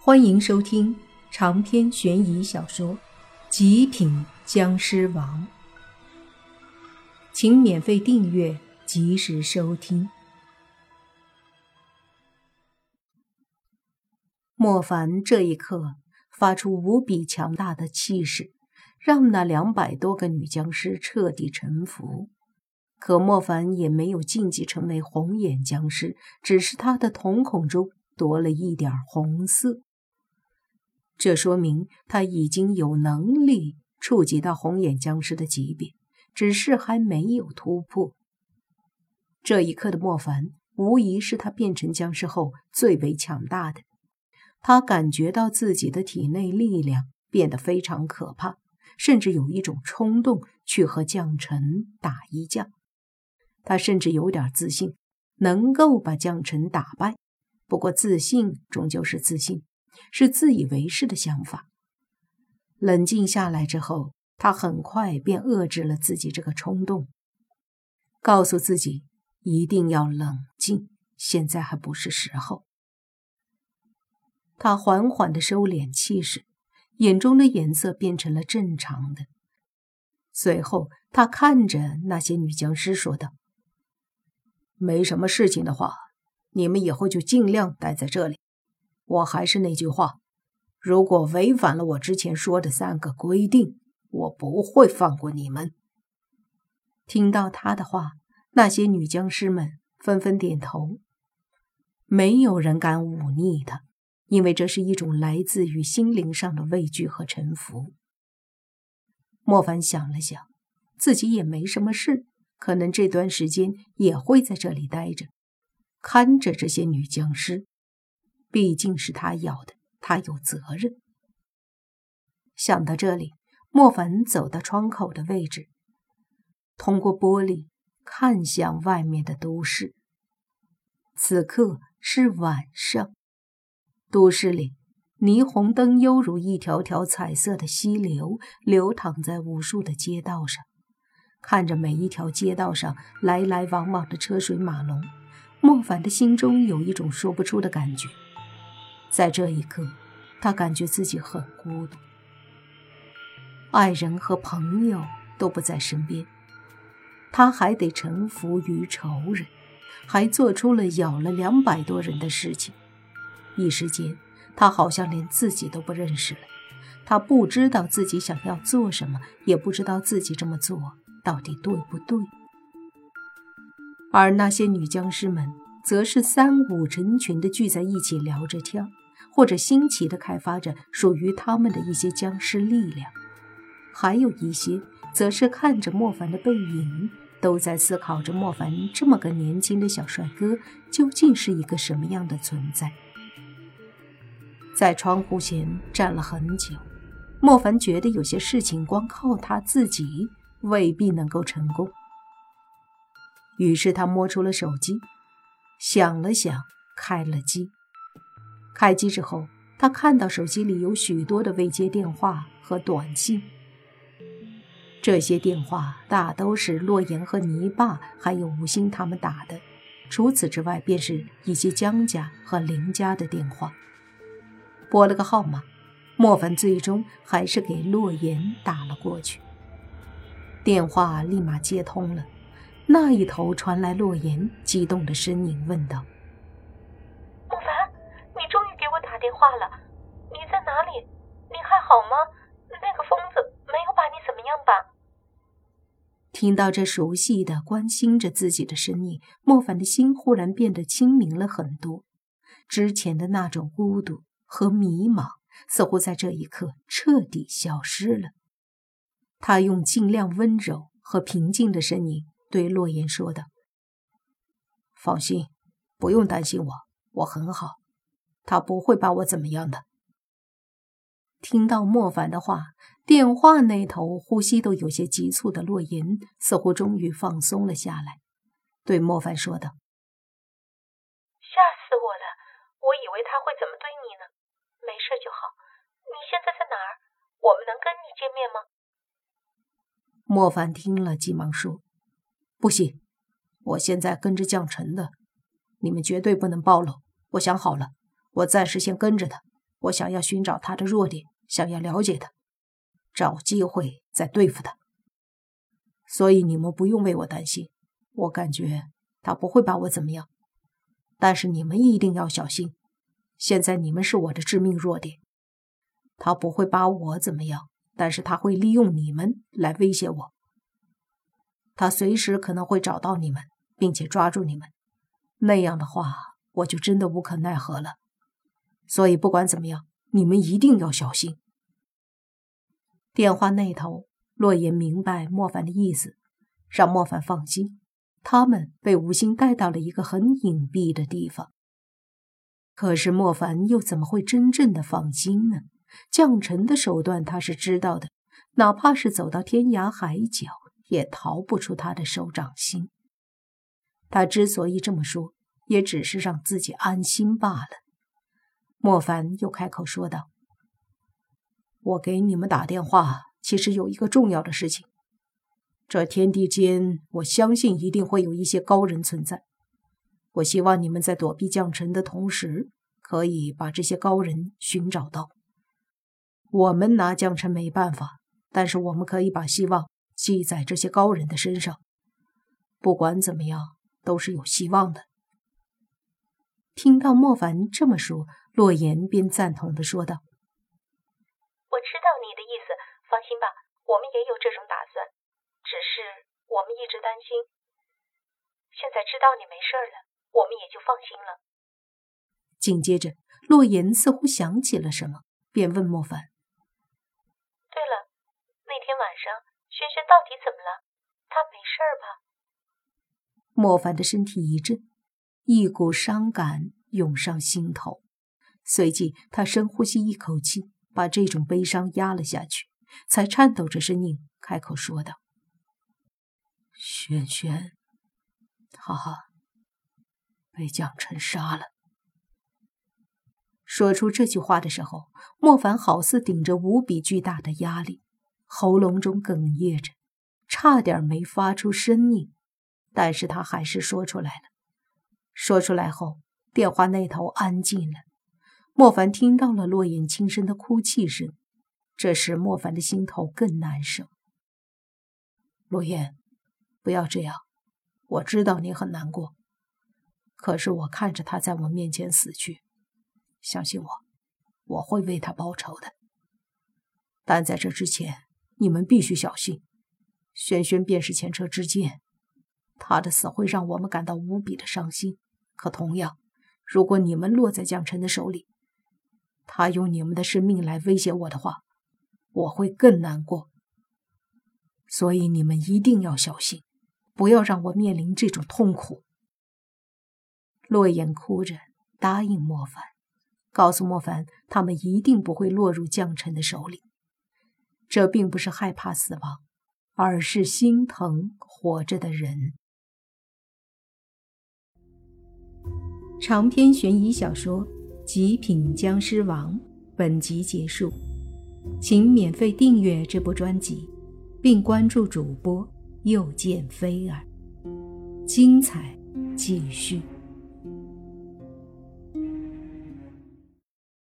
欢迎收听长篇悬疑小说《极品僵尸王》，请免费订阅，及时收听。莫凡这一刻发出无比强大的气势，让那两百多个女僵尸彻底臣服。可莫凡也没有晋级成为红眼僵尸，只是他的瞳孔中多了一点红色。这说明他已经有能力触及到红眼僵尸的级别，只是还没有突破。这一刻的莫凡，无疑是他变成僵尸后最为强大的。他感觉到自己的体内力量变得非常可怕，甚至有一种冲动去和将臣打一架。他甚至有点自信，能够把将臣打败。不过，自信终究是自信。是自以为是的想法。冷静下来之后，他很快便遏制了自己这个冲动，告诉自己一定要冷静，现在还不是时候。他缓缓地收敛气势，眼中的颜色变成了正常的。随后，他看着那些女僵尸说道：“没什么事情的话，你们以后就尽量待在这里。”我还是那句话，如果违反了我之前说的三个规定，我不会放过你们。听到他的话，那些女僵尸们纷纷点头，没有人敢忤逆他，因为这是一种来自于心灵上的畏惧和臣服。莫凡想了想，自己也没什么事，可能这段时间也会在这里待着，看着这些女僵尸。毕竟是他要的，他有责任。想到这里，莫凡走到窗口的位置，通过玻璃看向外面的都市。此刻是晚上，都市里霓虹灯犹如一条条彩色的溪流，流淌在无数的街道上。看着每一条街道上来来往往的车水马龙，莫凡的心中有一种说不出的感觉。在这一刻，他感觉自己很孤独，爱人和朋友都不在身边，他还得臣服于仇人，还做出了咬了两百多人的事情。一时间，他好像连自己都不认识了。他不知道自己想要做什么，也不知道自己这么做到底对不对。而那些女僵尸们，则是三五成群的聚在一起聊着天。或者新奇的开发着属于他们的一些僵尸力量，还有一些则是看着莫凡的背影，都在思考着莫凡这么个年轻的小帅哥究竟是一个什么样的存在。在窗户前站了很久，莫凡觉得有些事情光靠他自己未必能够成功，于是他摸出了手机，想了想，开了机。开机之后，他看到手机里有许多的未接电话和短信。这些电话大都是洛言和泥巴还有吴昕他们打的，除此之外，便是一些江家和林家的电话。拨了个号码，莫凡最终还是给洛言打了过去。电话立马接通了，那一头传来洛言激动的声音，问道。不凡，你终于给我打电话了，你在哪里？你还好吗？那个疯子没有把你怎么样吧？听到这熟悉的、关心着自己的声音，莫凡的心忽然变得清明了很多。之前的那种孤独和迷茫，似乎在这一刻彻底消失了。他用尽量温柔和平静的声音对洛言说的：“放心，不用担心我，我很好。”他不会把我怎么样的。听到莫凡的话，电话那头呼吸都有些急促的洛言似乎终于放松了下来，对莫凡说道：“吓死我了！我以为他会怎么对你呢？没事就好。你现在在哪儿？我们能跟你见面吗？”莫凡听了，急忙说：“不行，我现在跟着将臣的，你们绝对不能暴露。我想好了。”我暂时先跟着他，我想要寻找他的弱点，想要了解他，找机会再对付他。所以你们不用为我担心，我感觉他不会把我怎么样。但是你们一定要小心，现在你们是我的致命弱点。他不会把我怎么样，但是他会利用你们来威胁我。他随时可能会找到你们，并且抓住你们。那样的话，我就真的无可奈何了。所以不管怎么样，你们一定要小心。电话那头，洛言明白莫凡的意思，让莫凡放心。他们被吴昕带到了一个很隐蔽的地方。可是莫凡又怎么会真正的放心呢？将臣的手段他是知道的，哪怕是走到天涯海角，也逃不出他的手掌心。他之所以这么说，也只是让自己安心罢了。莫凡又开口说道：“我给你们打电话，其实有一个重要的事情。这天地间，我相信一定会有一些高人存在。我希望你们在躲避将臣的同时，可以把这些高人寻找到。我们拿将臣没办法，但是我们可以把希望寄在这些高人的身上。不管怎么样。”都是有希望的。听到莫凡这么说，洛言便赞同的说道：“我知道你的意思，放心吧，我们也有这种打算，只是我们一直担心。现在知道你没事了，我们也就放心了。”紧接着，洛言似乎想起了什么，便问莫凡：“对了，那天晚上轩轩到底怎么了？他没事吧？”莫凡的身体一震，一股伤感涌上心头，随即他深呼吸一口气，把这种悲伤压了下去，才颤抖着声音开口说道：“轩轩，他被蒋晨杀了。”说出这句话的时候，莫凡好似顶着无比巨大的压力，喉咙中哽咽着，差点没发出声音。但是他还是说出来了。说出来后，电话那头安静了。莫凡听到了洛言轻声的哭泣声，这时莫凡的心头更难受。洛言，不要这样，我知道你很难过，可是我看着他在我面前死去，相信我，我会为他报仇的。但在这之前，你们必须小心，轩轩便是前车之鉴。他的死会让我们感到无比的伤心，可同样，如果你们落在将臣的手里，他用你们的生命来威胁我的话，我会更难过。所以你们一定要小心，不要让我面临这种痛苦。洛言哭着答应莫凡，告诉莫凡，他们一定不会落入将臣的手里。这并不是害怕死亡，而是心疼活着的人。长篇悬疑小说《极品僵尸王》本集结束，请免费订阅这部专辑，并关注主播又见菲儿，精彩继续。